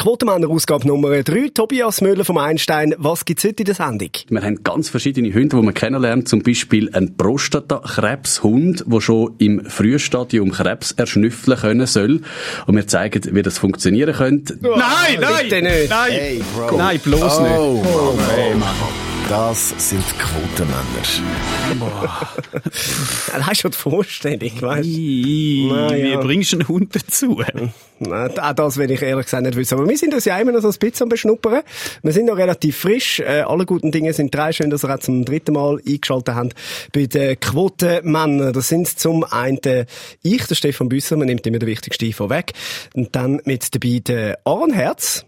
Quotenmänner-Ausgabe Nummer 3. Tobias Müller vom Einstein. Was gibt's heute in der Sendung? Wir haben ganz verschiedene Hunde, die man kennenlernt. Zum Beispiel einen Prostatakrebshund, der schon im Frühstadium Krebs erschnüffeln können soll. Und wir zeigen, wie das funktionieren könnte. Oh, nein, nein! Bitte nicht. Nein! Hey, Bro. Nein, bloß oh, nicht. Oh, hey, Mann. Das sind Quotenmänner. Das hast schon die Vorstellung, weißt du? Wie ja. bringst du einen Hund dazu? Nein, auch das will ich ehrlich gesagt nicht wissen. Aber wir sind uns ja immer noch so ein bisschen am Beschnuppern. Wir sind noch relativ frisch. Äh, alle guten Dinge sind drei. Schön, dass ihr auch zum dritten Mal eingeschaltet habt bei den Quotenmännern. Das sind zum einen ich, der Stefan Büsser, man nimmt immer den wichtigsten vorweg. Und dann mit dabei der Aaron Herz.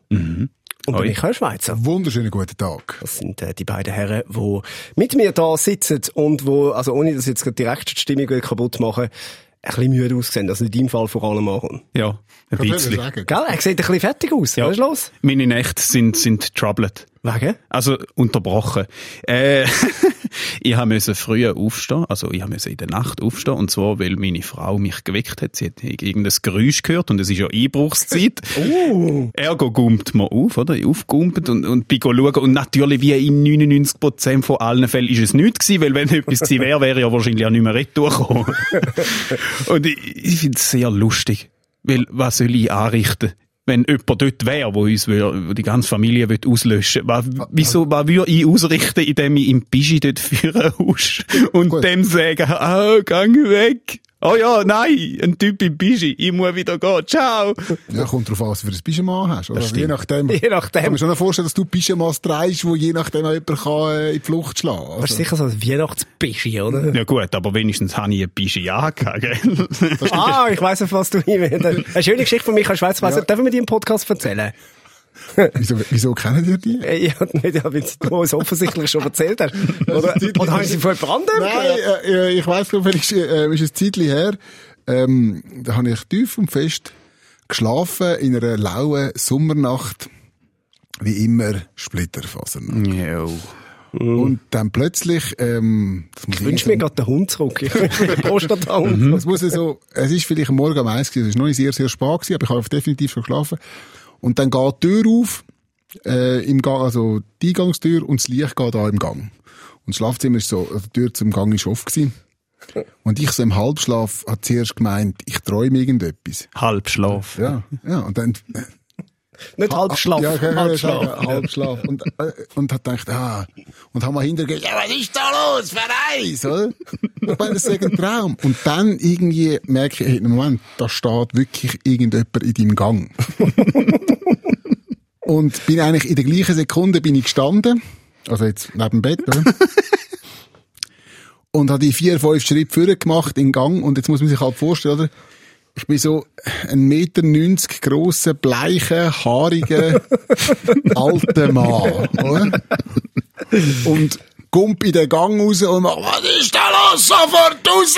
Und Hoi. Michael Schweizer. Wunderschönen guten Tag. Das sind äh, die beiden Herren, die mit mir da sitzen und wo, also ohne dass ich jetzt direkt die Stimmung kaputt machen, ein bisschen müde aussehen. Also in deinem Fall vor allem Aaron. Ja, ein bisschen. sagen? Gell? Er sieht ein bisschen fertig aus. Ja. Was ist los? Meine Nächte sind, sind troubled. Wegen? Also unterbrochen. Äh, ich habe müssen früher aufstehen, also ich habe müssen in der Nacht aufstehen und zwar, weil meine Frau mich geweckt hat. Sie hat irgendein Geräusch gehört und es ist ja Einbruchszeit. Uh. Ergo gumpt man auf, oder? Ich aufgumpet und, und bin schauen und natürlich wie in 99% von allen Fällen ist es nichts gewesen, weil wenn etwas gewesen wäre, wäre ich ja wahrscheinlich auch nicht mehr retour gekommen. und ich, ich finde es sehr lustig, weil was soll ich anrichten? Wenn jemand dort wäre, wo uns wo die ganze Familie will auslöschen was, wieso, was würde ich ausrichten, indem ich im Pischi dort führen und Gut. dem sagen, ah, gang weg. Oh ja, nein, ein Typ im Pischi, ich muss wieder gehen, ciao. Ja, kommt drauf an, was du für ein Pyjama hast. Oder? Das Je nachdem. Je nachdem. Kann mir schon vorstellen, dass du Pyjamas trägst, wo je nachdem auch jemand kann, äh, in die Flucht schlagen kann. Das ist Also, sicher so ein Weihnachtsbischi, oder? Ja gut, aber wenigstens habe ich ein Pischi angehabt, gell? ah, ich weiss, auf was du hin willst. Eine schöne Geschichte von Michael Schweizer. Ja. Dürfen wir die im Podcast erzählen? wieso, wieso kennen die die? Äh, Ja, nicht, ja, weil du uns offensichtlich schon erzählt hast. Oder, oder haben sie von jemand Nein, äh, äh, ich weiss noch, ist, äh, ist ein Zeitchen her, ähm, da habe ich tief und fest geschlafen in einer lauen Sommernacht, wie immer Splitterfasern. Ja. Und dann plötzlich, ähm, Ich wünsche mir gerade den Hund zurück. Ich Prostata-Hund. Es muss ja so, es ist vielleicht am Morgen um eins gewesen, es ist noch nicht sehr, sehr spät gewesen, aber ich habe definitiv schon geschlafen. Und dann geht die Tür auf, äh, im Gang, also die Eingangstür und das Licht geht da im Gang. Und das Schlafzimmer ist so, also die Tür zum Gang ist offen gewesen. Und ich so im Halbschlaf hat zuerst gemeint, ich träume irgendetwas. Halbschlaf. Ja, ja, und dann, Nicht halb ja, Schlaf. Halbschlaf. Und, äh, und hat gedacht, ah, und haben mal hintergehen, ja, was ist da los, Vereis, oder? Ich meine, das ist ein Traum. Und dann irgendwie merke ich, hey, Moment, da steht wirklich irgendjemand in deinem Gang. und bin eigentlich in der gleichen Sekunde bin ich gestanden, also jetzt neben dem Bett, oder? und habe die vier, fünf Schritte vorher gemacht in Gang und jetzt muss man sich halt vorstellen, oder? Ich bin so ein Meter neunzig grosser, bleicher, haariger, alter Mann, oder? Und gump in den Gang raus und mach, was ist da los? Sofort raus!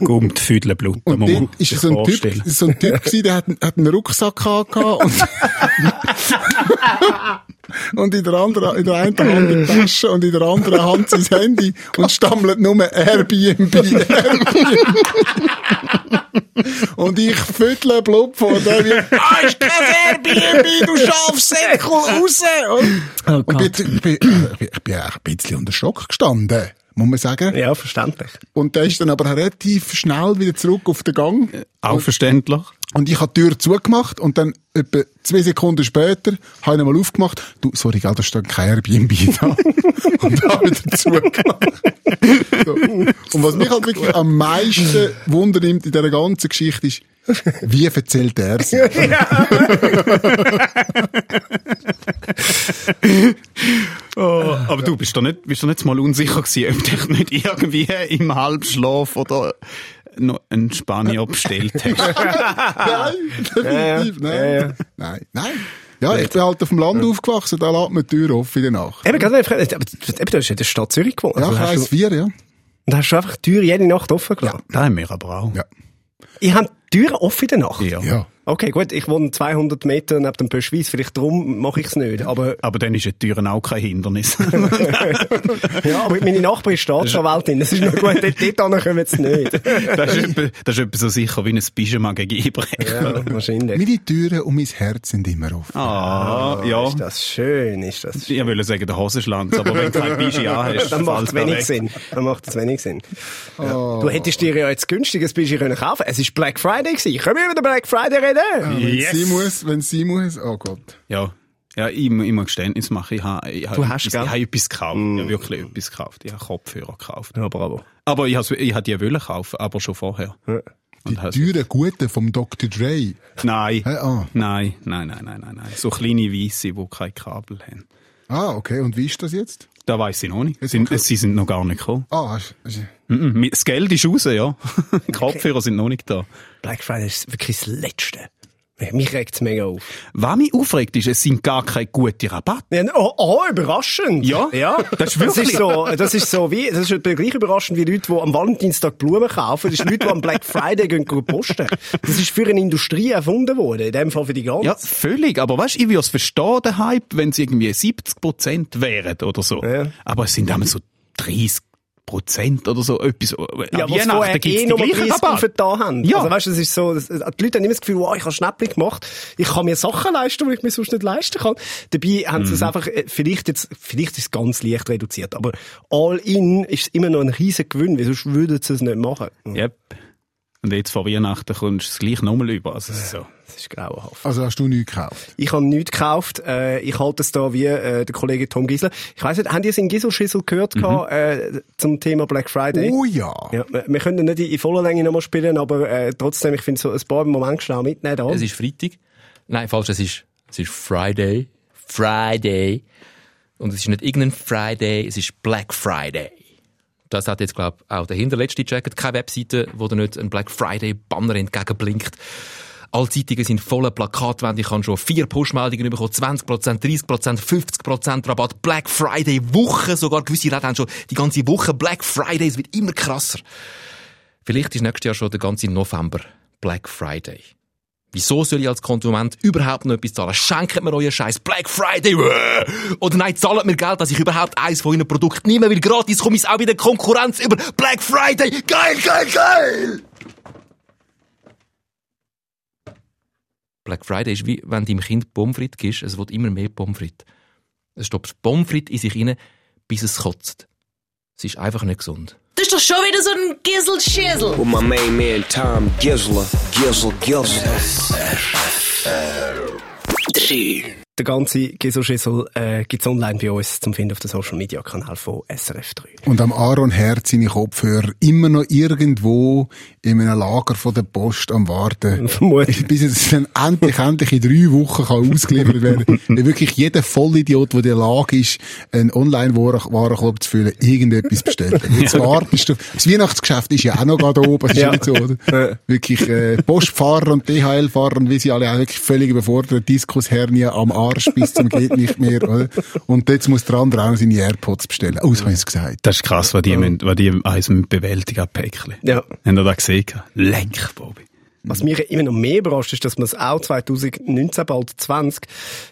Gummt Füdlenblut. Und dort ist so ein Typ, so ein Typ gewesen, der hat, hat einen Rucksack gehabt und, und in der anderen, in der einen Hand die Tasche und in der anderen Hand sein Handy und stammelt nur Airbnb. Airbnb. und ich füttle blub vor dem, ah, ist das Airbnb, du Schafsäckel, raus! Und, Oh und ich bin, ich bin, ich bin auch ein bisschen unter Schock gestanden, muss man sagen. Ja, verständlich. Und der ist dann aber relativ schnell wieder zurück auf den Gang. Auch verständlich. Und ich habe die Tür zugemacht und dann etwa zwei Sekunden später habe ich nochmal aufgemacht. Du, sorry, gell, da steht kein Airbnb da. und habe wieder zugemacht. so. Und was mich halt wirklich am meisten wundernimmt in dieser ganzen Geschichte ist, wie erzählt er sie? Oh, aber du bist doch nicht, bist doch nicht mal unsicher gewesen, ob dich nicht irgendwie im Halbschlaf oder noch einen Spanier bestellt hast. Nein, definitiv, Ja, nein. ja, ja. Nein, nein. Ja, ich bin halt auf dem Land aufgewachsen, da lässt man die Tür offen in der Nacht. Eben, gerade, aber eben, du hast in der Stadt Zürich gewohnt. Ja, Also Kreis du, 4, ja. und hast du einfach die Tür jede Nacht offen gelassen. Das haben wir aber auch. Ja. Ich habe die Türen offen in der Nacht. Ja. Ja. Okay, gut, ich wohne 200 Meter neben dem Pöschweiss, vielleicht darum mache ich es nicht, aber, Aber dann ist die Türen auch kein Hindernis. ja, aber meine Nachbarin ist Staatsanwältin, das ist noch gut, dort, dort kommen sie nicht. das, ist etwa, das ist etwa so sicher wie ein Pyjama gegen Einbrecher. Ja, wahrscheinlich. Meine Türen und mein Herz sind immer offen. Ah, ja. Ist das schön, ist das schön. Ich wollte sagen, der Hosenschlanz, aber wenn du kein Pyjama hast, Dann macht es wenig weg. Sinn. Dann macht es wenig Sinn. Ja. Du hättest dir ja jetzt günstiges können kaufen. Es ist Black Friday gewesen. Können wir über den Black Friday reden? Wenn Yes. sie muss, wenn sie muss, oh Gott. Ja. Ja, ich, ich muss Geständnis machen. Ich habe, ich habe Du hast, etwas, ich habe etwas gekauft. Ich habe wirklich etwas gekauft. Ich habe Kopfhörer gekauft. Ja, bravo. Aber ich habe, ich habe die wollen kaufen, aber schon vorher. Und has- Türen gute vom Dr. Dre. Nein. Hä, ah. Nein, nein, nein, nein, nein, nein. So kleine Weisse, die kein Kabel haben. Ah, okay. Und wie ist das jetzt? Da weiss ich noch nicht. Sind, okay. Sie sind noch gar nicht gekommen. Ah, hast, hast, Das Geld ist raus, ja. Die Kopfhörer sind noch nicht da. Black Friday ist wirklich das Letzte. Mich regt es mega auf. Was mich aufregt, ist, es sind gar keine guten Rabatte. Ja, oh, oh, überraschend. Ja, ja. das ist Das wirklich- ist so, das ist so wie, das ist gleich überraschend wie Leute, die am Valentinstag Blumen kaufen. Das ist Leute, die am Black Friday gehen, posten. Das ist für eine Industrie erfunden worden. In dem Fall für die ganze. Ja, völlig. Aber weißt, ich würde es verstehen, der Hype, wenn es irgendwie 70 Prozent wären oder so. Ja. Aber es sind immer so 30 Prozent oder so etwas. Ja, An was vorher eh die noch mal gleichen 30 Rabatte. da haben. Ja. Also weißt das ist so, das, die Leute haben immer das Gefühl, wow, ich habe Schnäppchen gemacht, ich kann mir Sachen leisten, die ich mir sonst nicht leisten kann. Dabei haben sie es einfach, äh, vielleicht jetzt, vielleicht ist es ganz leicht reduziert, aber all in ist es immer noch ein riesen Gewinn, weil sonst würden sie es nicht machen. Yep. Und jetzt vor Weihnachten kommst du es gleich nochmal über. Also, so. Das ist grauenhaft. also hast du nichts gekauft? Ich habe nichts gekauft. Äh, ich halte es da wie äh, der Kollege Tom Gisler. Ich weiss nicht, haben die seinen Gisel-Schissel gehört gehabt, äh, zum Thema Black Friday? Oh ja. Ja, wir- wir können nicht in voller Länge nochmal spielen, aber äh, trotzdem, ich finde so ein paar Moment schnell mitnehmen. Da. Es ist Freitag. Nein, falsch, es ist, es ist Friday. Friday. Und es ist nicht irgendein Friday, es ist Black Friday. Das hat jetzt, glaube ich, auch der hinterletzte Jacket. Keine Webseite, wo da nicht ein Black Friday-Banner entgegenblinkt. Alle Zeitungen sind voller Plakatwände. Ich habe schon vier Push-Meldungen bekommen. 20%, 30%, 50% Rabatt. Black Friday Woche. Sogar gewisse Läden haben schon die ganze Woche Black Friday. Es wird immer krasser. Vielleicht ist nächstes Jahr schon der ganze November Black Friday. Wieso soll ich als Konsument überhaupt noch etwas zahlen? Schenkt mir euren Scheiß Black Friday! Oder nein, zahlt mir Geld, dass ich überhaupt eins von euren Produkten nehme, weil gratis komme ich auch wieder Konkurrenz über Black Friday! Geil, geil, geil! Black Friday ist wie wenn deinem Kind Pommes frites gibst, es wird immer mehr Pommes frites. Es stopft Pommes frites in sich rein, bis es kotzt. Es ist einfach nicht gesund. Das ist doch schon wieder so ein Gissel-Schissel. With my main man Tom Gisler. Gisel, Gisel. Der ganze Gisel-Schissel äh, gibt's online bei uns zum Finden auf dem Social-Media-Kanal von SRF 3. Und am Aaron Herz seine Kopfhörer immer noch irgendwo in einem Lager von der Post am Warten. Vermutlich. Bis es dann endlich, endlich in drei Wochen kann ausgeliefert werden Weil wirklich jeder Vollidiot, der in der Lage ist, einen Online-Warenkorb zu füllen, irgendetwas bestellen. Jetzt wartest du. Das Weihnachtsgeschäft ist ja auch noch gerade oben. Das ist ja. Nicht so, oder? Wirklich, äh, Postfahrer und DHL-Fahrer und wie sie alle auch wirklich völlig überfordert. Diskushernie am Arsch bis zum geht nicht mehr, oder? Und jetzt muss der andere auch seine AirPods bestellen. Oh, so habe ich es gesagt. Das ist krass, was die, müssen, was die eins müssen bewältigen, Päckchen. Ja. Habt ihr das gesehen? Leck, Bobby. Was mich immer noch mehr überrascht, ist, dass man es auch 2019, bald 20,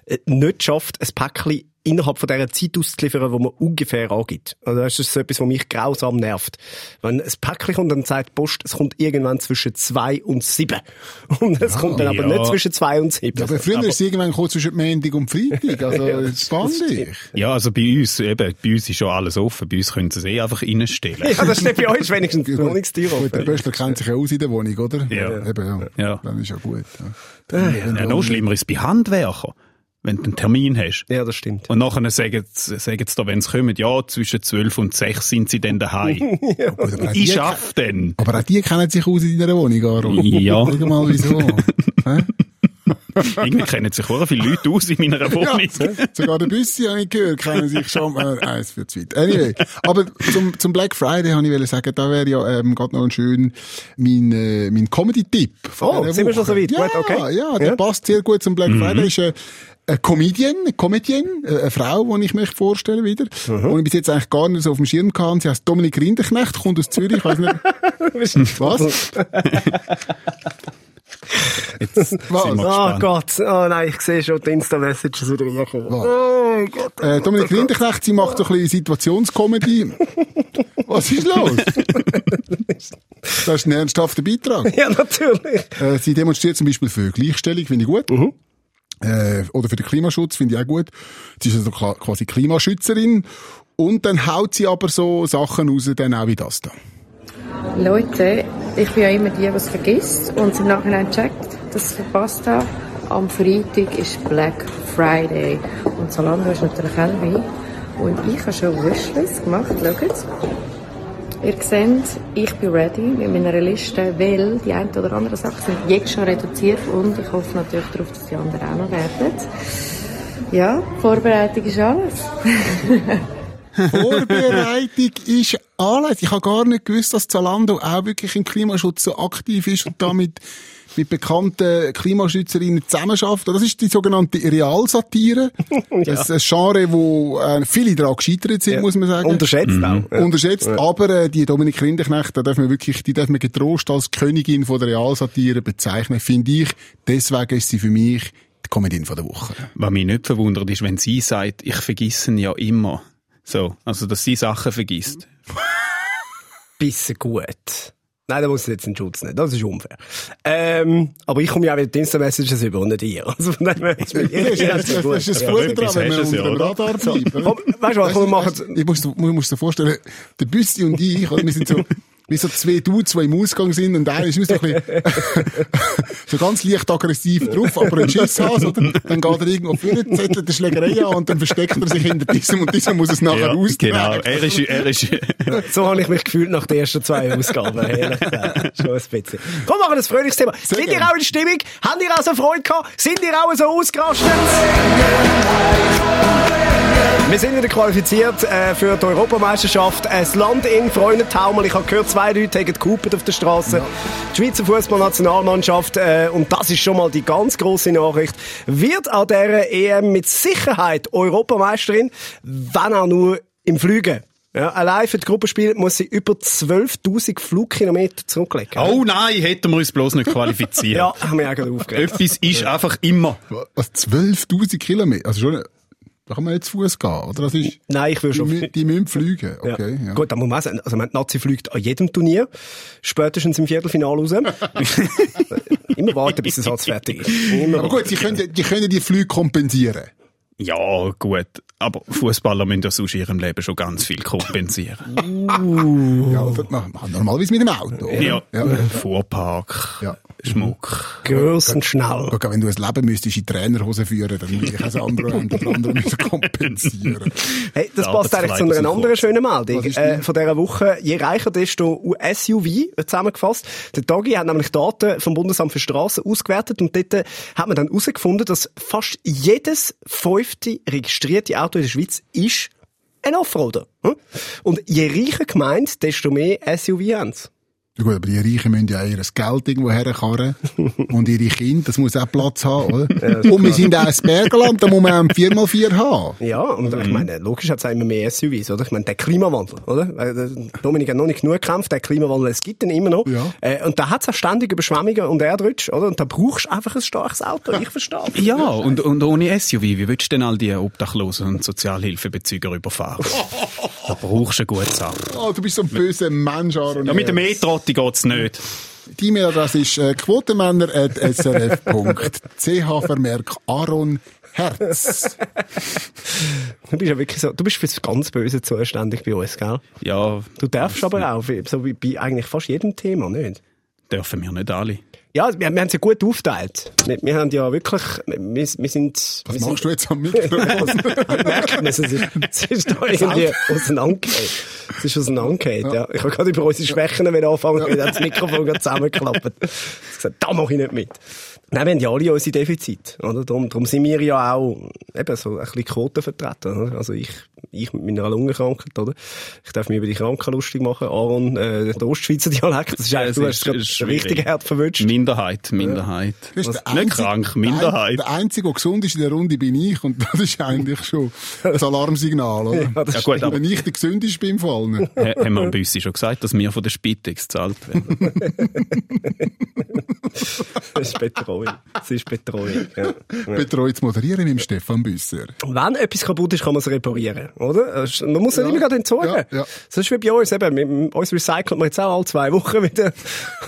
äh, nicht schafft, ein Päckchen innerhalb von dieser Zeit auszuliefern, wo man ungefähr angibt. Also das ist so etwas, was mich grausam nervt. Wenn ein Päckchen kommt, dann sagt die Post, es kommt irgendwann zwischen zwei und sieben. Und es kommt dann aber Ja. nicht zwischen zwei und sieben. Ja, aber früher ist es irgendwann kurz zwischen Montag und Freitag. Also, spannend. Ja, also bei uns, eben, bei uns ist schon alles offen. Bei uns können sie es eh einfach reinstellen. ja, das steht bei euch wenigstens die Wohnungstür Gut, der offen. Böschler kennt sich ja aus in der Wohnung, oder? Ja. Eben, ja. Ja. Dann ist ja gut. Ja. Ja, noch schlimmer ist es bei Handwerkern. Wenn du einen Termin hast. Ja, das stimmt. Und nachher sagen, sie- sagen sie da, wenn sie kommen, ja, zwischen 12 und 6 sind sie dann daheim. Die, ich schaff dann. aber auch die kennen sich aus in deiner Wohnung, Aaron. Ja. Sag mal, wieso? Hä? Irgendwie kennen sich auch viele Leute aus in meiner Wohnung. Sogar der Büssi, habe ich gehört, kennen sich schon. Äh, eins für zu weit. Anyway. Aber zum, zum Black Friday habe ich sagen, da wäre ja ähm, gerade noch ein schön mein, äh, mein Comedy-Tipp. Oh, sind wir schon Woche. so weit? Ja, Gut, okay. Ja, der Ja. passt sehr gut zum Black Friday. Ist äh, eine Comedian, eine Comedian, äh, eine Frau, die ich möchte vorstellen wieder. Und ich bis jetzt eigentlich gar nicht so auf dem Schirm hatte. Sie heißt Dominik Rinderknecht, kommt aus Zürich, ich weiß nicht. Was? Jetzt Was? Oh. Gott, oh nein, ich sehe schon die Insta-Messages wieder riechen. Oh Gott. Äh, Dominik Winterknecht, sie macht so ein bisschen Situationscomedy. Was ist los? Das ist ein ernsthafter Beitrag. Ja, natürlich. Äh, sie demonstriert zum Beispiel für Gleichstellung, finde ich gut. Äh, oder für den Klimaschutz, finde ich auch gut. Sie ist also quasi Klimaschützerin. Und dann haut sie aber so Sachen raus, dann auch wie das da. Leute, ich bin ja immer die, es vergisst und im Nachhinein checkt, dass ich verpasst habe. Am Freitag ist Black Friday und Zalando ist natürlich Elvi. Und ich habe schon Wishlist gemacht, schaut. Ihr seht, ich bin ready mit meiner Liste, weil die ein oder anderen Sachen sind jetzt schon reduziert und ich hoffe natürlich darauf, dass die anderen auch noch werden. Ja, Vorbereitung ist alles. Vorbereitung ist alles. Ich habe gar nicht gewusst, dass Zalando auch wirklich im Klimaschutz so aktiv ist und damit mit bekannten Klimaschützerinnen zusammenarbeitet. Das ist die sogenannte Realsatire. Das ist ein Genre, wo äh, viele daran gescheitert sind, muss man sagen. Unterschätzt auch. Ja. Unterschätzt, aber äh, die Dominik Rinderknecht, da darf man wirklich, die darf man getrost als Königin von der Realsatire bezeichnen, finde ich. Deswegen ist sie für mich die Comedian von der Woche. Was mich nicht verwundert ist, wenn sie sagt, ich vergesse ihn ja immer. So, also dass sie Sachen vergisst. Bisschen gut. Nein, da muss ich jetzt in Schutz nehmen. Das ist unfair. Ähm, aber ich komme ja auch mit Insta-Messages über und nicht ihr. Also von dem her ist mir Das ist, das ist, das ist das Gute dran, wenn du unter dem Radar? Komm, weißt du was, komm, wir machen Ich muss, man muss dir vorstellen, der Büssi und ich, wir sind so, wie so zwei Dudes, die im Ausgang sind und einer ist immer so ein bisschen, so ganz leicht aggressiv drauf, aber ein Schiss hat, oder? Dann geht er irgendwo vor, zettelt die Schlägerei an und dann versteckt er sich hinter diesem und diesem muss es nachher Ja, austragen. genau. Er ist, er ist, So habe ich mich gefühlt nach den ersten zwei Ausgaben. Ehrlich gesagt. Schon ein bisschen. Komm, machen wir ein fröhliches Thema. Sind ihr gerne. auch in Stimmung? Habt ihr auch so Freude gehabt? Sind ihr auch so ausgerastet? Wir sind wieder qualifiziert äh, für die Europameisterschaft. Ein Land in Freundentaumel. Ich habe gehört, zwei Leute haben gehupert auf der Straße. Die Schweizer Fußballnationalmannschaft, äh, und das ist schon mal die ganz große Nachricht, wird an dieser EM mit Sicherheit Europameisterin, wenn auch nur im Flügen. Ja, allein für das Gruppenspiel muss sie über 12.000 Flugkilometer zurücklegen. oh nein, hätten wir uns bloß nicht qualifiziert. Ja, haben wir auch gerade aufgeregt. Etwas ist einfach immer. Was, 12.000 Kilometer? Also schon, da kann man zu Fuß gehen, oder? Das ist, Nein, ich will die, schon. mü- die müssen fliegen, Ja. okay, ja. Gut, da muss man sagen, also die Nazi fliegt an jedem Turnier, spätestens im Viertelfinale raus. Immer warten, bis der Satz fertig ist. Immer Aber gut, die können, die können die Flüge kompensieren. Ja, gut. Aber Fußballer müssen ja sonst in ihrem Leben schon ganz viel kompensieren. Ja, das machen wir normalerweise mit dem Auto. Oder? Ja. ja. Vorpark, Ja. Schmuck. Grössen schnell. Guck, wenn du ein Leben müsstest in Trainerhose führen, dann würde ich das andere und das andere müssen kompensieren. Hey, das Ja, passt das eigentlich zu einer anderen schönen Meldung äh, von dieser Woche. Je reicher, desto SUV zusammengefasst. Der Tagi hat nämlich Daten vom Bundesamt für Straßen ausgewertet und dort äh, hat man dann herausgefunden, dass fast jedes fünfte registrierte Auto in der Schweiz ist ein Offroader. hm? Und je reicher gemeint, desto mehr SUV haben sie. Ja gut, aber die Reichen müssen ja ihr Geld irgendwo herkarren. und ihre Kinder, das muss auch Platz haben, oder? und wir sind auch ein Bergland, da muss man auch ein 4x4 haben. Ja, und ich meine, logisch hat es auch immer mehr SUVs, oder? Ich meine, der Klimawandel, oder? Äh, Dominik hat noch nicht genug gekämpft, der Klimawandel, es gibt ihn immer noch. Ja. Äh, und da hat es auch ständig Überschwemmungen und Erdrutsch, oder? Und da brauchst du einfach ein starkes Auto, ich verstehe. Ja, und, und ohne SUV, wie willst du denn all die Obdachlosen und Sozialhilfebezüger überfahren? da brauchst du ein gutes Auto. Oh, du bist so ein böser Mensch, Aaron. Ja, mit dem E-Trotti geht's nicht. Die E-Mail-Adresse ist äh, quotenmänner.srf.ch Vermerk Aaron Herz. Du bist ja wirklich so, du bist fürs ganz Böse zuständig bei uns, gell? Ja, Du darfst aber auch, wie- so wie bei eigentlich fast jedem Thema, nicht? dürfen wir nicht alle. Ja, wir, wir haben es ja gut aufgeteilt. Wir, wir haben ja wirklich, wir, wir sind... Was wir machst du jetzt am Mikro? merkt man, es ist, es ist da irgendwie auseinandergefallen. Es ist auseinandergefallen, ja. Ich habe gerade über unsere Schwächen wieder anfangen, weil dann das Mikrofon gerade zusammengeklappt. Ich habe gesagt, da mache ich nicht mit. Nein, wir haben ja alle unsere Defizite, oder? Darum, darum sind wir ja auch eben so ein bisschen Quotenvertreter, oder? Also ich, ich mit meiner Lungenkrankheit, oder? Ich darf mich über die Kranken lustig machen. Aaron, äh, der Ostschweizer Dialekt, das ist eigentlich, du hast es gerade richtig hart verwünscht. Minderheit, Minderheit. Das ist der Nicht einzige- krank, Der, ein, Minderheit. der Einzige, der gesund ist in der Runde, bin ich. Und das ist eigentlich schon das Alarmsignal, oder? Ja, das Ja gut, aber Wenn ich der Gesündeste bin von allen. Ha- haben wir am Büssi schon gesagt, dass wir von der Spitex gezahlt werden. Das ist Betreuung. Das ist Betreuung. Ja. Betreut zu moderieren mit dem Stefan Büsser. Wenn etwas kaputt ist, kann man es reparieren, oder? Ist- Man muss es nicht immer gerade entsorgen. Ja, ja. Das ist wie bei uns eben. Wir- Uns recycelt man jetzt auch alle zwei Wochen wieder.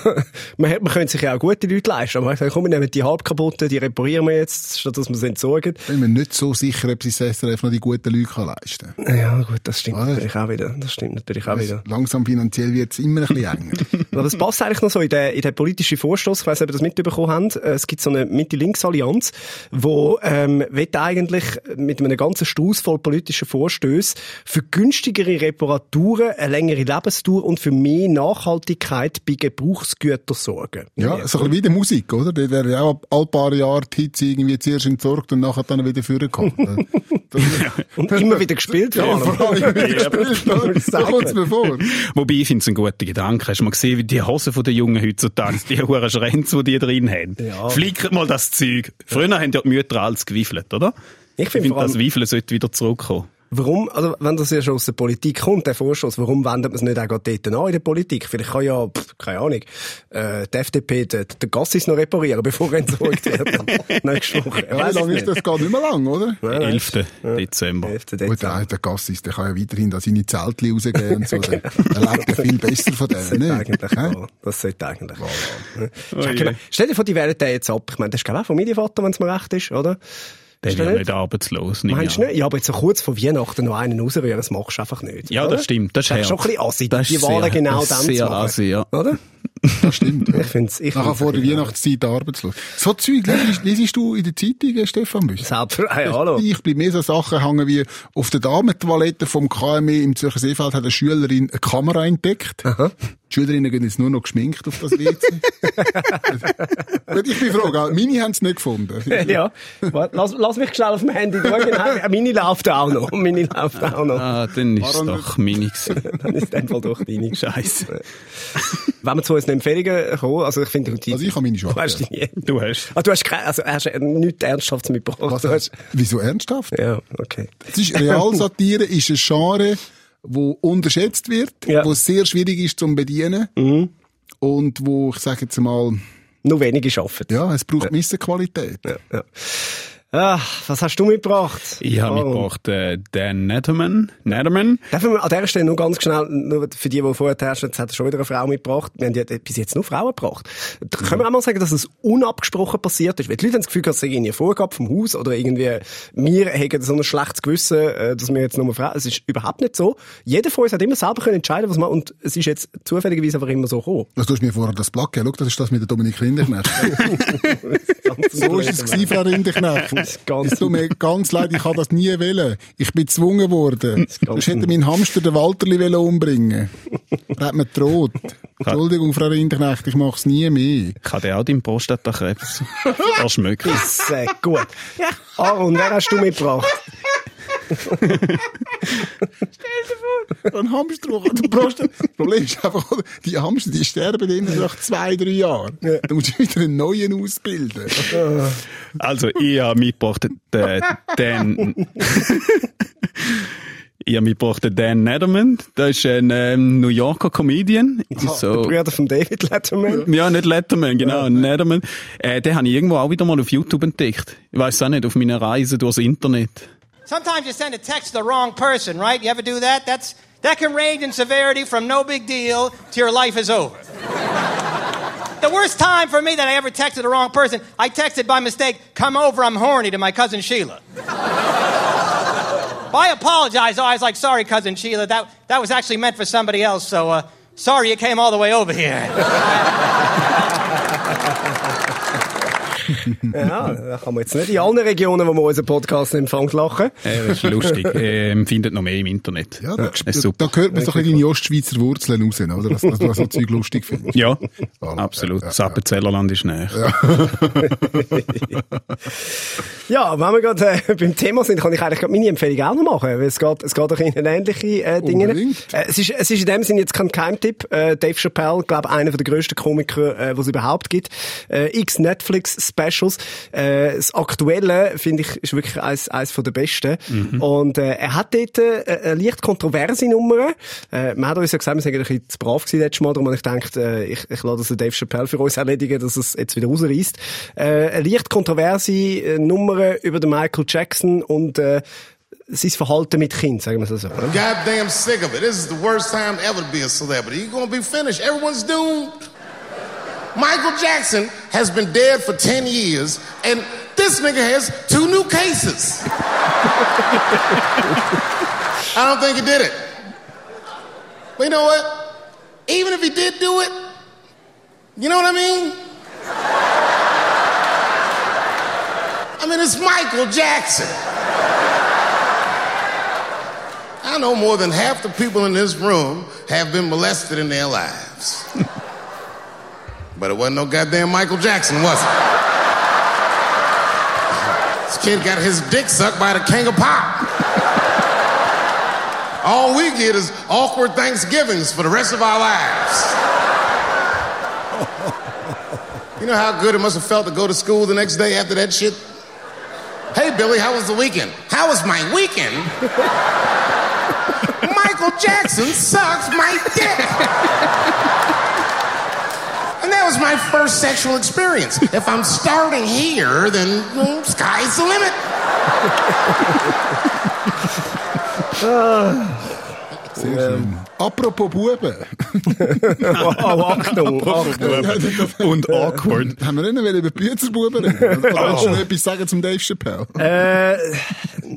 man, hat- man könnte sich ja auch gute Leute leisten. Aber man sagt, komm, wir nehmen die halb kaputten, die reparieren wir jetzt, statt dass wir sie entsorgen. Bin mir nicht so sicher, ob sich das SRF noch die guten Leute kann leisten kann. Ja, gut, das stimmt Was? natürlich auch wieder. Das stimmt natürlich auch wieder. Langsam finanziell wird es immer ein bisschen enger. Aber das passt eigentlich noch so in den, in den politischen Vorstoß. Ich weiss nicht, ob ihr das mitbekommen habt. Es gibt so eine Mitte-Links-Allianz, wo ähm, will eigentlich mit einem ganzen Strauß voll politischen Vorstößen für günstigere Reparaturen, eine längere Lebensdauer und für mehr Nachhaltigkeit bei Gebrauchsgütern sorgen. Ja, so ein bisschen wie die Musik, oder? Dort werden ja auch all paar Jahre die Hits irgendwie zuerst entsorgt und nachher dann wieder vorgekommen. Und immer wieder gespielt Ja, werden. vor allem wieder gespielt, oder? So kommt's mir vor. Wobei, ich finde es ein guter Gedanke. Hast du mal gesehen, wie die Hosen von den Jungen heutzutage, die hohen Schränze, die die drin haben? Ja. Flickert mal das Zeug. Früher haben ja die Mütter alles gewiffelt, oder? Ich Ich finde vor das allem, Wiefeln sollte wieder zurückkommen. Warum, also wenn das ja schon aus der Politik kommt, der Vorschuss, warum wendet man es nicht auch gerade dort an in der Politik? Vielleicht kann ja, pff, keine Ahnung, äh, die FDP den, den Gassis noch reparieren, bevor er entsorgt wird. Nächste Woche. Ich Wie lange ist das? Geht nicht mehr lang, oder? Nein. 11. Dezember. 11. Gut, Dezember. der, der Gassis, der kann ja weiterhin da seine Zeltli rausgeben und so. Der, der lebt ja viel besser von Das denen, sollte nicht? eigentlich gehen. Das sollte eigentlich. Oh Ja. Schau, Stell dir vor, die wählen den jetzt ab. Ich meine, das ist glaube ich auch Familienvater, wenn es mir recht ist, oder? Der Ist wird nicht arbeitslos. nehme Meinst ich du nicht? Ja, aber jetzt so kurz vor Weihnachten noch einen rausrühren, das machst du einfach nicht. Ja, oder? das stimmt. Das ist Das ist schon ein bisschen assi, Das die ist Wahlen sehr- genau das dann ist zu sehr machen. assi, ja. Oder? Das stimmt. Ich finde es. Ich Nachher find's vor der Weihnachtszeit arbeitslos. So Zeug liest, du in der Zeitung, Stefan Büsser? Selbstverständlich. Hey, hallo. Ich bleibe mehr so Sachen hängen wie auf der Damentoilette vom KME im Zürcher Seefeld hat eine Schülerin eine Kamera entdeckt. Die Schülerinnen gehen jetzt nur noch geschminkt auf das WC. Ich mich frage, meine haben es nicht gefunden. Ja, Warte, lass, lass mich schnell auf dem Handy schauen. Nein, Meine läuft auch noch. Meine läuft auch noch. Ah, dann ist es doch meine. Dann ist in dem Fall doch deine. Scheiße. Wenn wir zu unseren Empfehlungen kommen, also ich finde, die, Also ich habe meine schon. du hast die nie. Du hast. Ah, du hast keine, also hast nichts Ernsthaftes mitgebracht. Du hast, Wieso ernsthaft? ja, okay. Es ist Realsatire ist ein Genre, wo unterschätzt wird, Ja. wo sehr schwierig ist zum bedienen und wo ich sage jetzt mal, Nur wenige arbeiten. ja, es braucht Missenqualität. Ja, ja. Ah, was hast du mitgebracht? Ich habe Aaron? mitgebracht äh, Dan Netterman. Netterman. Darf ich an dieser Stelle nur ganz schnell, nur für die, die vorher herrschen, jetzt hat er schon wieder eine Frau mitgebracht. Wir haben ja bis jetzt nur Frauen gebracht. Da können wir auch mal sagen, dass es unabgesprochen passiert ist. Weil die Leute haben das Gefühl, dass es irgendwie eine Vorgabe vom Haus oder irgendwie, wir haben so ein schlechtes Gewissen, äh, dass wir jetzt nur Frauen, es ist überhaupt nicht so. Jeder von uns hat immer selber können entscheiden, was man, und es ist jetzt zufälligerweise einfach immer so gekommen. Also, du hast mir vorher das Blatt gegeben. Schau, das ist das mit der Dominik Rinderknecht. so ist es gewesen, Frau Rinderknecht. ganz- Es tut mir ganz leid, ich habe das nie wollen. Ich bin gezwungen worden. Ich hätte meinen Hamster, den Walterli, wollen umbringen Er hat mir gedroht. Entschuldigung, Frau Rinderknecht, ich mache es nie mehr. Ich habe dir auch deinen Prostatakrebs verschmückt. Sehr gut. Aaron, wer hast du mitgebracht? Ein Hamster, du brauchst, das Problem ist einfach, die Hamster, die sterben immer nach zwei, drei Jahren. Da musst du wieder einen neuen ausbilden. Also, ich habe mitgebracht den Dan... Ich habe mitgebracht den Dan Netterman. Das ist ein ähm, New Yorker Comedian. Ist so, Brüder von David Letterman. ja, nicht Letterman, genau, Netterman. Äh, den habe ich irgendwo auch wieder mal auf YouTube entdeckt. Ich weiß auch nicht, auf meiner Reise durchs Internet. Sometimes you send a text to the wrong person, right? You ever do that? That's that can range in severity from no big deal to your life is over. the worst time for me that I ever texted the wrong person, I texted by mistake, "Come over, I'm horny" to my cousin Sheila. I apologize. I was like, "Sorry, cousin Sheila. That that was actually meant for somebody else. So uh, sorry you came all the way over here." Ja, da kann man jetzt nicht in allen Regionen, wo man unseren Podcast empfängt, lachen. Äh, das ist lustig. Ähm, findet noch mehr im Internet. Ja, da, ist super. da hört man so ein bisschen deine Ostschweizer Wurzeln raus, oder? Dass, dass du so Zeug lustig findest. Ja, Voilà. absolut. Ja, Das ja. Appenzellerland ist näher. Ja, wenn wir gerade äh, beim Thema sind, kann ich eigentlich meine Empfehlung auch noch machen, weil es geht, es geht doch in ähnliche äh, Dinge. Äh, es, ist, es ist in dem Sinne jetzt kein Geheimtipp. Äh, Dave Chappelle, glaube einer der grössten Komiker, äh, was es überhaupt gibt. Äh, x Netflix-Specials. Äh, das Aktuelle, finde ich, ist wirklich eins, eins von der besten. Und äh, er hat dort äh, eine leicht kontroverse Nummer. Äh, man hat uns ja gesagt, wir sind ein bisschen zu brav gewesen letztes Mal, darum habe ich gedacht, äh, ich, ich lasse das den Dave Chappelle für uns erledigen, dass es jetzt wieder rausreißt. Äh, eine leicht kontroverse äh, Nummer über den Michael Jackson und äh, sein Verhalten mit Kind, sagen wir es so. Oder? Goddamn sick of it. This is the worst time ever to be a celebrity. You're gonna be finished. Everyone's doomed. Michael Jackson has been dead for 10 years, and this nigga has two new cases. I don't think he did it. But you know what? Even if he did do it, you know what I mean? I mean, it's Michael Jackson. I know more than half the people in this room have been molested in their lives. but it wasn't no goddamn Michael Jackson, was it? This kid got his dick sucked by the king of pop. All we get is awkward Thanksgivings for the rest of our lives. You know how good it must have felt to go to school the next day after that shit? Hey, Billy, how was the weekend? How was my weekend? Michael Jackson sucks my dick. And that was my first sexual experience. If I'm starting here, then well, sky's the limit. Sehr schön. Apropos Buben. oh, Achtung, Achtung. Und awkward. Haben wir nicht noch über die Büzerbuben reden? Oder willst du noch etwas sagen zum Dave Chappelle? Äh,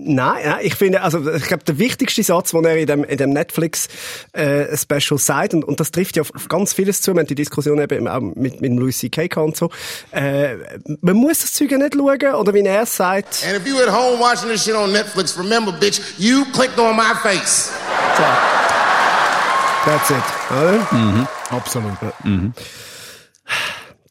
nein, nein, ich finde, also ich glaube, der wichtigste Satz, den er in dem, in dem Netflix äh, Special sagt, und, und das trifft ja auf, ganz vieles zu, wir haben die Diskussion eben auch mit, mit dem Louis C.K. gehabt und so, äh, man muss das Zeug ja nicht schauen, oder wie er sagt, And if you at home watching this shit on Netflix, remember, bitch, you clicked on my face. that's it, oder? Absolut.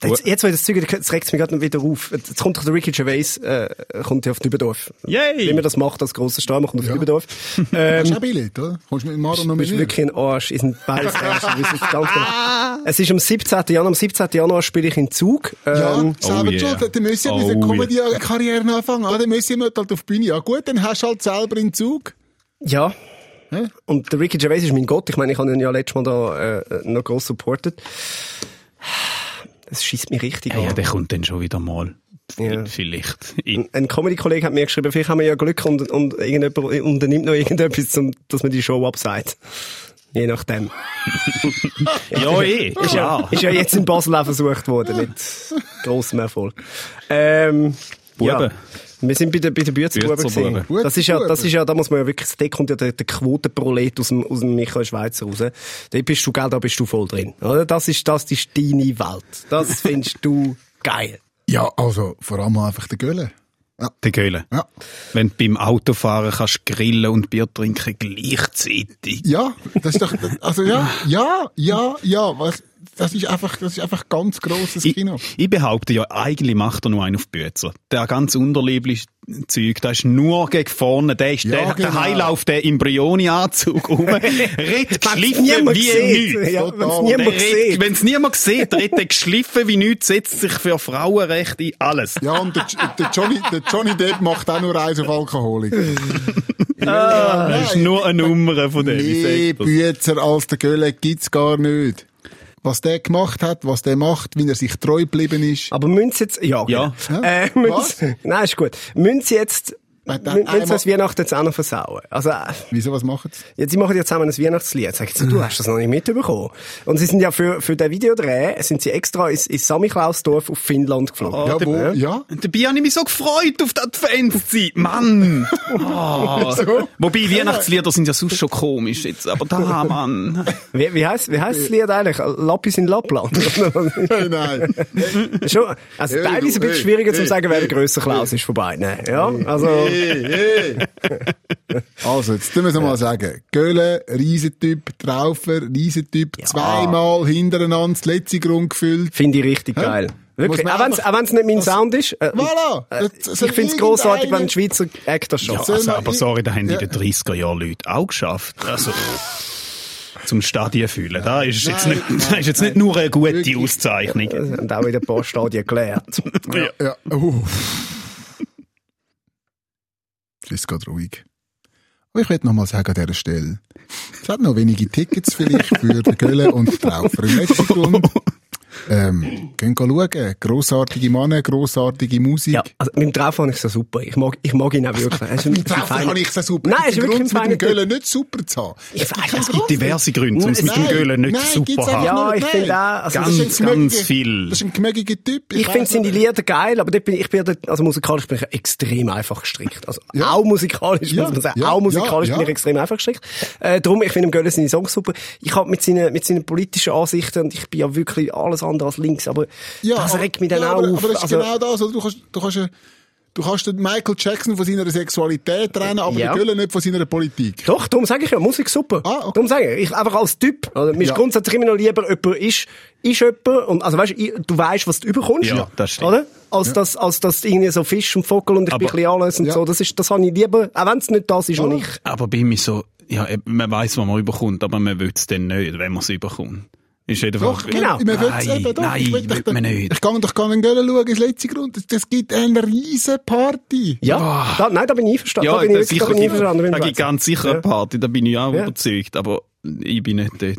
Jetzt, jetzt, wo ich das Zeug, jetzt regt es mich gerade wieder auf. Jetzt kommt doch der Ricky Gervais, äh, kommt ja auf Dübendorf. Yay! Wie man das macht als grosser Star, man kommt auf Ja. Dübendorf. Hast du Ähm, ein Billett, oder? Kommst du mit Maro noch Du bist mit wirklich ein Arsch. Ist ein beides Arsch. Es genau. Es ist am 17. Januar. Am 17. Januar spiele ich in Zug. Ja, Ähm, selber oh yeah. schuld. Dann müssen wir Oh mit der yeah. Comedy-Karriere anfangen. Ah, Dann müssen wir halt auf die Bühne. Ja gut, dann hast du halt selber in Zug. ja. Hä? Und der Ricky Gervais ist mein Gott. Ich meine, ich habe ihn ja letztes Mal da äh, noch gross supportet. Das schießt mich richtig Ja, ja, an. der kommt dann schon wieder mal. Ja. Vielleicht. Ich, Ein- Comedy-Kollege hat mir geschrieben, vielleicht haben wir ja Glück und, und irgendjemand unternimmt noch irgendetwas, dass man die Show abseit. Je nachdem. ja, eh. Ist ja, ist ja jetzt in Basel auch versucht worden, mit grossem Erfolg. Ähm, Buben. Ja. Wir sind bei den, bei den gewesen. Das ist ja, das ist ja, da muss man ja wirklich, da kommt ja der, der Quotenprolet aus dem, aus dem Michael Schweizer raus. Da bist du, gell, da bist du voll drin. Oder? Das ist, das ist deine Welt. Das findest du geil. Ja, also vor allem einfach der Gölle. Ja. Der Göhle. Ja. Wenn du beim Autofahren kannst grillen und Bier trinken gleichzeitig. Ja, das ist doch, also ja, ja, ja, ja, was, das ist einfach, das ist einfach ganz grosses Ich, Kino. ich behaupte ja, eigentlich macht er nur einen auf Bützer. Der ganz unterliebliche Zeug, der ist nur gegen vorne, der ist Ja, der, der genau. Heilauf, der Embryoni-Anzug rum, redet geschliffen niemand wie sieht. nichts. Ja, Total. wenn's niemand Der sieht. Redet er geschliffen wie nichts, setzt sich für Frauenrechte ein, alles. Ja, und der, der, Johnny, der Johnny Depp macht auch nur eins auf Alkoholik. Das ist nur eine Nummer von dem. ich Nee. Büzer als der Gölle gibt's gar nicht. Was der gemacht hat, was der macht, wie er sich treu geblieben ist. Aber müssen sie jetzt, ja, Ja. genau. Äh, müssen Was? nein, ist gut. Müssen sie jetzt müssen einmal- das Weihnachten jetzt auch noch versauen. Also, äh, Wieso, was machen sie? Jetzt, sie machen ja zusammen ein Weihnachtslied. Sagen sie, du hast das noch nicht mitbekommen. Und sie sind ja für, für den Videodreh, sind sie extra ins, ins Samichlausdorf auf Finnland geflogen. Ja, wo? Ja? Und dabei habe ich mich so gefreut auf die Adventszeit. Mann! Oh. Wobei, Weihnachtslieder sind ja sonst schon komisch jetzt. Aber da, Mann. Wie, wie heisst, wie heisst das Lied eigentlich? Lappis in Lappland? Nein, nein. Schon, also Hey, teilweise ein bisschen hey, schwieriger zu hey, sagen, wer der hey, grösste Klaus ist von beiden. Ja, also, Hey, hey. Also, jetzt müssen wir mal sagen. Göhlen, Riesentyp, Traufer, Riesentyp, zweimal hintereinander das letzte Grund gefüllt. finde ich richtig geil. Wirklich. Auch auch wenn's nicht mein das- Sound ist. Äh, Voilà. äh, Das ich finde es grossartig, wenn ein Schweizer Act das Ja, schafft. Soll also, aber sorry, da haben Ja. in den 30er Jahren Leute auch geschafft. Also, zum Stadien fühlen. Da ist jetzt Nein, nicht, das ist jetzt nicht nur eine gute Wirklich. Auszeichnung. Haben auch in ein paar Stadien gelernt. Ja. ja. Uh. Es gerade ruhig. Aber ich möchte noch mal sagen an dieser Stelle. Es hat noch wenige Tickets vielleicht für Gölle und den Traufer. Im letzten. Ähm, gehen schauen. Grossartige Männer, grossartige Musik. Ja, also mit dem Traufer habe ich so super. Ich mag, ich mag ihn auch wirklich. Ein- Mit Traufer feiner- habe ich so super. Nein, Gibt's ist wirklich Grund, mit dem Typ. nicht super zu haben. Ich weiß, Es gibt diverse Gründe, um es mit dem Göhlen nicht nein, super zu haben. Ja, ich finde auch, also Das ist Ganz, ein ganz viel. Das ist ein gemögiger Typ. Ich finde weiss seine. Lieder geil, aber dort bin, ich bin also musikalisch bin ich extrem einfach gestrickt. Also Ja. auch musikalisch, Ja, muss man sagen. ja, auch musikalisch bin ich extrem einfach gestrickt. Äh, darum, ich finde im Göller seine Songs super. Ich habe mit seinen, mit seinen politischen Ansichten, und ich bin ja wirklich alles andere als links, aber das regt mich dann ja, auch aber, auf. Aber das ist also, genau das, oder? Du kannst, du kannst, ja- du kannst den Michael Jackson von seiner Sexualität trennen, aber Ja. den Gölle nicht von seiner Politik. Doch, darum sage ich ja, Musik super. Ah, okay. Darum sage ich, ich einfach als Typ, also, mir ist Ja. grundsätzlich immer noch lieber, jemand ist, ist jemand, und, also weißt, ich- du weißt, was du überkommst. Ja, das stimmt. Oder? Als das, als das irgendwie so Fisch und Vogel und ich bin Aber- ein bisschen alles und Ja. so, das ist, das habe ich lieber, auch wenn es nicht das ist, was ich, Aber bei mir so, ja, man weiß, was man überkommt, aber man will es dann nicht, wenn man es überkommt. Ist einfach, Doch, Genau. Man Nein, eben, doch. nein, ich will man nicht. Ich kann doch Gölle schauen, das letzte Grund. Das gibt eine riesen Party. Ja, da, nein, da bin ich einverstanden. Ja, da bin ich, das wirklich- da sicher, bin ich dem da gibt ganz sicher eine. Party, da bin ich auch Ja. überzeugt, aber ich bin nicht dort.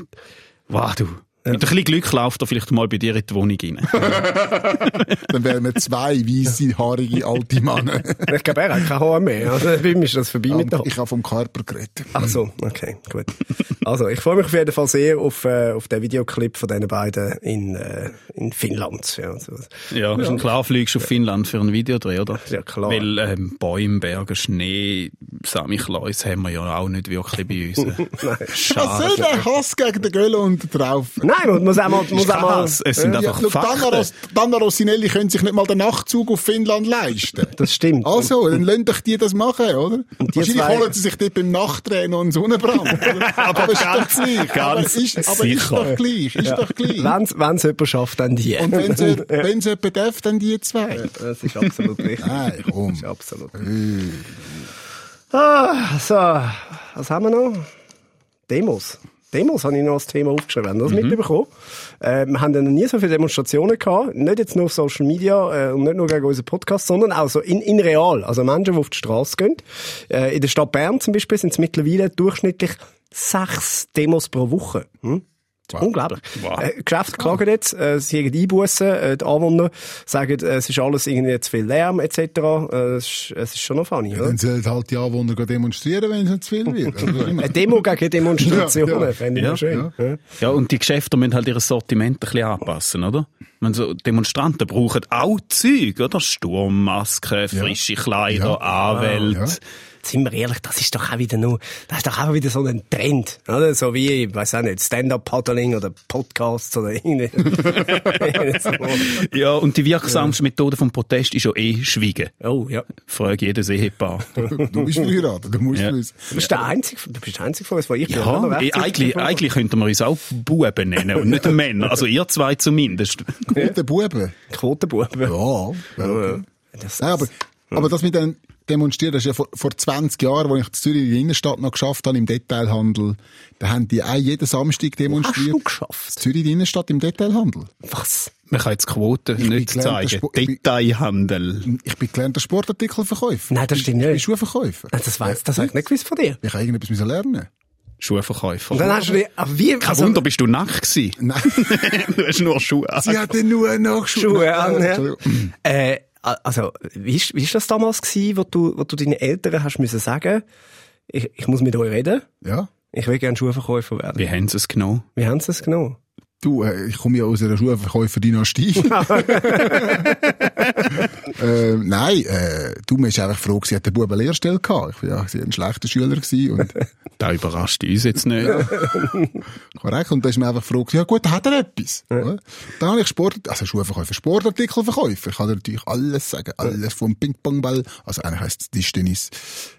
Wow, du. Mit ein bisschen Glück läuft er vielleicht mal bei dir in die Wohnung rein. Dann wären wir zwei weisse, haarige, alte Männer. Ich glaube, er hat kein Haar mehr. Also, bei ihm ist das vorbei mit der ich habe vom Körper geredet. Ach so, okay, gut. Also, ich freue mich auf jeden Fall sehr auf, äh, auf den Videoclip von diesen beiden in, äh, in Finnland. Ja, also, Ja, ist klar, fliegst du auf Finnland für ein Videodreh, oder? Ja, klar. Weil ähm, Bäume, Berge, Schnee, Samichlaus haben wir ja auch nicht wirklich bei uns. Was soll Schade. der Hass gegen den Gölle und den Traufer? Nein, man muss auch mal, muss Ist auch kein mal, Hass, es sind Ja, einfach schau, Fakten. Dana, Ros Dana Rossinelli können sich nicht mal den Nachtzug auf Finnland leisten. das stimmt. Also, dann lassen doch die das machen, oder? die Wahrscheinlich zwei- holen sie sich dort beim Nachtdrehen noch einen Sonnenbrand. Oder? aber ist doch gleich. ganz aber ist, aber ist doch gleich. Ist doch gleich. Wenn's, wenn's jemand schafft, dann die. Und wenn sie, wenn sie jemand darf, dann die zwei. Das ist absolut richtig. Nein, komm. Das ist absolut richtig. Ah, so, was haben wir noch? Demos. Demos habe ich noch als Thema aufgeschrieben. Haben das mitbekommen? Äh, wir haben dann noch nie so viele Demonstrationen gehabt. Nicht jetzt nur auf Social Media äh, und nicht nur gegen unseren Podcast, sondern auch so in, in real. Also Menschen, die auf die Straße gehen. Äh, in der Stadt Bern zum Beispiel sind es mittlerweile durchschnittlich sechs Demos pro Woche. Hm? Ist Unglaublich. Wow. Äh, Geschäfte klagen jetzt, äh, sie haben Einbussen, äh, die Anwohner sagen, äh, es ist alles irgendwie zu viel Lärm etc. Äh, es, ist, es ist schon noch funny, oder? Dann sollen halt die Anwohner gehen demonstrieren, wenn es nicht zu viel wird. Also. Eine Demo gegen Demonstrationen, Ja, ja. fände ich Ja, schön. Ja. Ja, und die Geschäfte müssen halt ihr Sortiment ein bisschen anpassen, oder? Wenn so Demonstranten brauchen auch Zeug, oder? Sturmmasken, frische Kleider, Anwälte. Ja. Sind wir ehrlich, das ist doch auch wieder nur, das ist doch auch wieder so ein Trend, oder? So wie, ich weiß auch nicht, Stand-Up-Paddling oder Podcasts oder irgendwie. Ja, und die wirksamste Methode vom Protest ist ja eh Schweigen. Oh, ja. Frage jedes Ehepaar. Du bist verheiratet, du musst Ja. wissen. Du bist der Einzige, du bist der Einzige von uns, der ich bin. Ja, eh, eigentlich, eigentlich könnten wir uns auch Buben nennen und nicht Männer. Also ihr zwei zumindest. Gute Buben. Quotenbuben. Ja. ja. Das, Nein, aber, aber das mit den Demonstrieren, das ist ja vor, vor 20 Jahren, als ich in Zürich in der Innenstadt noch geschafft habe, im Detailhandel, da haben die auch jeden Samstag hast demonstriert. du geschafft? Zürich in der Innenstadt im Detailhandel. Was? Man kann jetzt Quoten nicht zeigen. Spo- ich bin- Detailhandel. Ich bin gelernter Sportartikelverkäufer. Nein, das stimmt Ich bin nicht. Schuhverkäufer. Das weiss, das habe ich nicht gewusst von dir. Ich habe irgendetwas lernen. Schuhverkäufer. Und dann hast du dich, ah, wie, Kein Wunder, bist du nackt gewesen. Nein. du hast nur Schuhe an. Sie hatte nur Nachschuhe. Schuhe an, ja. Äh, also, wie ist, wie ist das damals gewesen, wo du, wo du deinen Eltern hast müssen sagen, ich, ich muss mit euch reden? Ja. Ich will gerne Schuhverkäufer werden. Wie haben sie es genommen? Wie haben sie es genommen? Du, äh, ich komme ja aus einer Schuhverkäufer-Dynastie. äh, nein, äh, du, mir ist einfach froh, sie hat den Buben eine Lehrstelle gehabt. Ich war ja ein schlechter Schüler gewesen und Da überrascht uns jetzt nicht. korrekt. Und da ist mir einfach froh ja gut, da hat er etwas. oder? Dann habe ich Sport, also Schuhverkäufer, Sportartikelverkäufer. Ich kann dir natürlich alles sagen. Alles vom Ping-Pong-Ball, also eigentlich heisst es Tischtennis.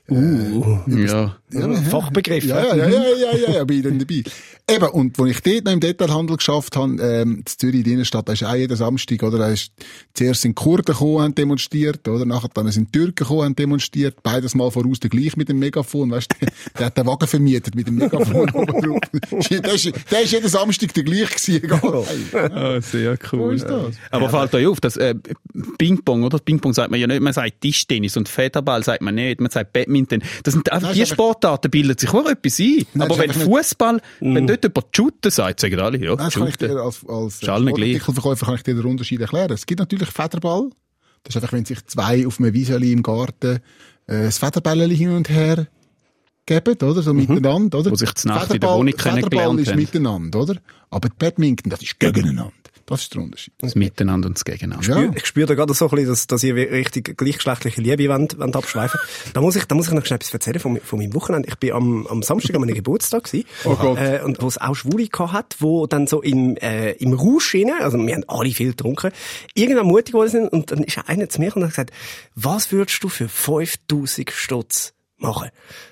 Uh, ja. Ja, ja. Fachbegriff. Ja, ja, ja, ja, ja, ja, ja, bin ich dann dabei. Eben, und wo ich dort noch im Detailhandel geschafft habe, ähm, in Zürich in der Innenstadt, da ist auch jeden Samstag, oder, da ist, zuerst sind Kurden gekommen, haben demonstriert, oder, nachher dann sind Türken gekommen, haben demonstriert, beides mal voraus der gleich mit dem Megafon, weißt du, der hat den Wagen vermietet mit dem Megafon oben drauf. Der ist, der ist jeden Samstag der gleich gewesen, egal. Ah, sehr cool. ist das. Aber fällt euch auf, dass äh, Ping-Pong, oder? Ping-Pong sagt man ja nicht, man sagt Tischtennis und Federball sagt man nicht, man sagt Badminton. Das sind einfach, die Sportarten bilden sich auch etwas ein. Nein, Aber wenn Fußball, wenn dort jemand shooten sagt, sagen alle, ja, Nein, kann ich dir als, als. Sportartikelverkäufer kann ich dir den Unterschied erklären. Es gibt natürlich Federball. Das ist einfach, wenn sich zwei auf einem Wieseli im Garten äh, das Federbällchen hin und her geben, oder? So miteinander, oder? Mhm. Wo sich zur Nacht in der Wohnung kennengelernt ist miteinander, oder? Aber die Badminton, das ist gegeneinander. Das ist der Unterschied. Das Miteinander und das Gegeneinander. Ja. Ich spüre da gerade so ein bisschen, dass, dass ihr richtig gleichgeschlechtliche Liebe wollt, wollt abschweifen. Da muss ich, da muss ich noch schnell etwas erzählen von, von meinem Wochenende. Ich bin am, am Samstag an meinem Geburtstag gewesen. Oh Gott. Äh, und wo es auch Schwule gehabt hat, wo dann so im, äh, im Rausch rein, also wir haben alle viel getrunken, irgendwann mutig geworden sind und dann ist einer zu mir und hat gesagt, was würdest du für 5000 Stutz machen?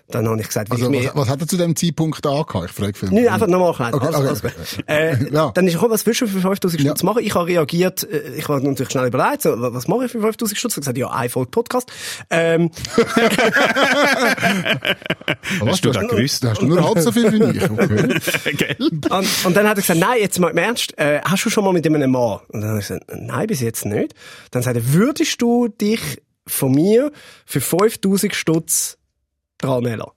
Dann habe ich gesagt, Also, ich mir, was, was hat er zu dem Zeitpunkt angehabt? Ich frage für Nein, einfach nochmal klein. Okay, also, okay. also, äh, Ja. Dann ist gekommen, was willst du für 5000 Ja. Stutz machen? Ich habe reagiert, äh, ich habe natürlich schnell überlegt, so, wa- was mache ich für 5000 Stutz? Ich habe gesagt, ja, ein Folge Podcast. Ähm, Was, Hast du das gewusst? Hast du nur halb so viel wie ich? Okay. Und, und dann hat er gesagt, nein, jetzt mal im Ernst, äh, hast du schon mal mit einem Mann? Und dann habe ich gesagt, nein, bis jetzt nicht. Dann sagt er, würdest du dich von mir für 5000 Stutz dran lassen?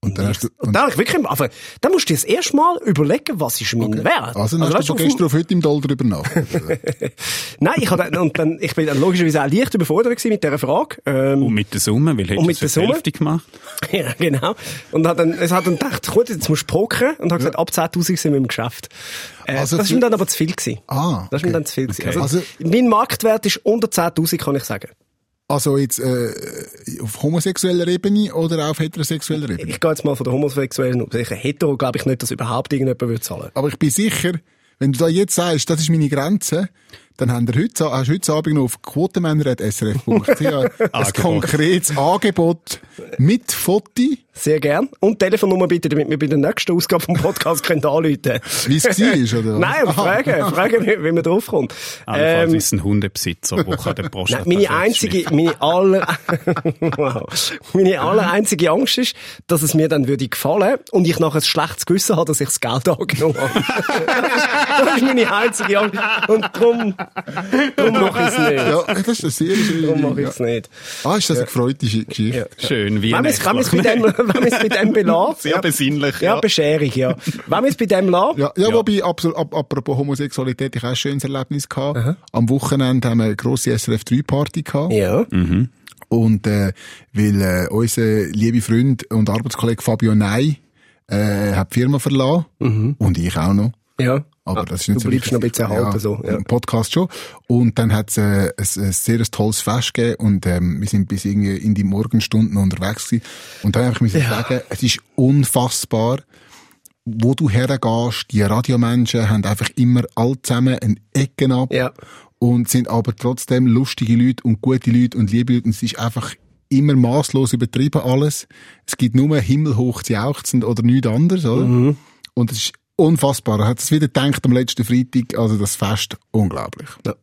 Und dann hast du, Und dann habe ich wirklich, aber dann musst du dir das erste Mal überlegen, was ist mein Wert. also, dann weißt hast du auf von gestern auf heute im Dollar drüber nach. Nein, ich, hab dann, und dann, ich bin dann logischerweise auch leicht überfordert gewesen mit dieser Frage. Ähm, Und mit der Summe, weil hättest Und du mit es der für Summe? Hälfte gemacht. ja, genau. Und hat dann, es hat dann gedacht, gut, jetzt musst du pokern. Und hat gesagt, ab 10.000 sind wir im Geschäft. Äh, Also das ist mir dann aber zu viel gewesen. Ah, Das ist mir okay. dann zu viel gewesen. Okay. Also, Also- mein Marktwert ist unter 10.000, kann ich sagen. Also jetzt äh, auf homosexueller Ebene oder auf heterosexueller Ebene? Ich gehe jetzt mal von der Homosexuellen aus. Ich hetero glaube ich nicht, dass überhaupt irgendjemand würde zahlen. Aber ich bin sicher, wenn du da jetzt sagst, das ist meine Grenze, dann haben wir heute, hast du heute Abend noch auf quotenmänner.srf.ch ein konkretes Angebot mit Foti, Sehr gern. Und Telefonnummer bitte, damit wir bei der nächsten Ausgabe vom Podcast können anrufen wie es war, oder? Nein, fragen, fragen, wie, wie man draufkommt. Allenfalls Ähm, ist es ein Hundebesitzer, der kann den Nein, Prostata meine einzige, meine aller, wow. meine aller einzige Angst ist, dass es mir dann würde gefallen und ich nachher ein schlechtes Gewissen habe, dass ich das Geld angenommen habe. das ist meine einzige Angst. Und darum, darum mache ich es nicht. Ja, das ist eine sehr schöne Darum mache ich es nicht. Ah, ist das eine gefreute Geschichte? Schön, wie es wenn wir es bei dem, wenn bei dem belassen. Sehr besinnlich, Ja, ja. Bescherung, ja. Wenn wir es bei dem lassen. Ja, ja, wobei, absolut, ap apropos Homosexualität, ich habe ein schönes Erlebnis gehabt. Am Wochenende haben wir eine grosse SRF-3-Party gehabt. Ja. Und, äh, weil, äh, unser liebe Freund und Arbeitskollege Fabio Ney, äh, hat die Firma verlassen. Und ich auch noch. Ja. Aber Ah, das ist nicht du so bleibst noch ein bisschen erhalten, ja, so. Ja. Im Podcast schon. Und dann hat es äh, ein, ein sehr tolles Fest gegeben und ähm, wir sind bis irgendwie in die Morgenstunden unterwegs gewesen. Und da habe ich mir sagen, es ist unfassbar, wo du hergehst, die Radiomenschen haben einfach immer all zusammen ein Ecken ab Ja. und sind aber trotzdem lustige Leute und gute Leute und liebe Leute und es ist einfach immer maßlos übertrieben alles. Es gibt nur himmelhoch zu jauchzen oder nichts anderes, oder? Mhm. Und es ist unfassbar. Er hat es wieder gedacht am letzten Freitag, also das Fest, unglaublich. Das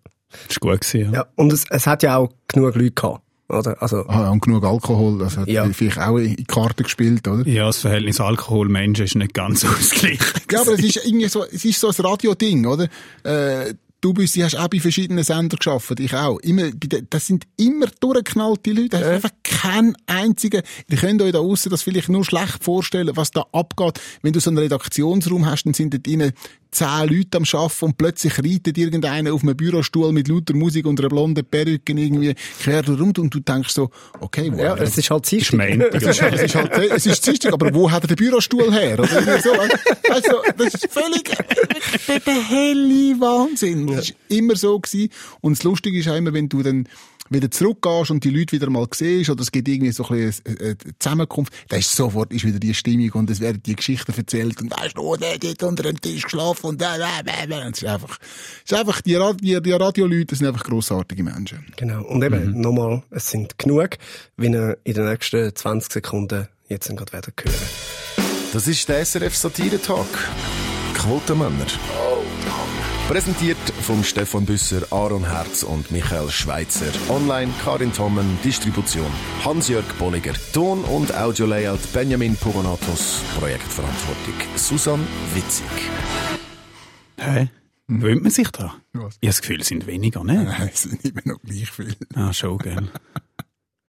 ist gut gewesen, ja. Ja. Und es, es hat ja auch genug Leute gehabt. Oder? Also, Ah, und genug Alkohol, das hat Ja. vielleicht auch in die Karte gespielt, oder? Ja, das Verhältnis Alkohol-Mensch ist nicht ganz ausgeglichen. Ja, aber es ist irgendwie so, es ist so ein Radio-Ding, oder? Äh, du bist, hast auch bei verschiedenen Sendern geschafft, ich auch. Immer, das sind immer durchgeknallte Leute, da ist einfach kein einziger, ihr könnt euch da aussen das vielleicht nur schlecht vorstellen, was da abgeht. Wenn du so einen Redaktionsraum hast, dann sind dort drinnen zehn Leute am Arbeiten und plötzlich reitet irgendeiner auf einem Bürostuhl mit lauter Musik und einer blonden Perücke irgendwie quer rum und du denkst so, okay, wo Ja, hat er- es ist halt Dienstag. Es ist, es ist halt, es ist Dienstag, aber wo hat er den Bürostuhl her? Oder so. Also, das ist völlig der, der helle Wahnsinn. Das ist immer so gewesen. Und das Lustige ist auch immer, wenn du dann wieder zurückgehst und die Leute wieder mal siehst, oder es gibt irgendwie so ein bisschen eine, eine Zusammenkunft, dann ist sofort ist wieder die Stimmung und es werden die Geschichten erzählt und weißt du, oh, der hat dort unter dem Tisch geschlafen und da, da, da, da. Es ist einfach, es ist einfach, die, Ra- die, die Radioleute sind einfach grossartige Menschen. Genau. Und eben, nochmal, es sind genug, wie ihr in den nächsten 20 Sekunden jetzt gerade werden hören. Das ist der SRF Satire Talk. Quotenmänner. Präsentiert von Stefan Büsser, Aaron Herz und Michael Schweitzer. Online Karin Tommen, Distribution Hans-Jörg Bolliger. Ton- und Audio-Layout Benjamin Pogonatos. Projektverantwortung Susan Witzig. Hä? Wöhnt man sich da? Was? Ich habe das Gefühl, es sind weniger, ne? Nein, es sind immer noch gleich viel. Ah, schon, gell.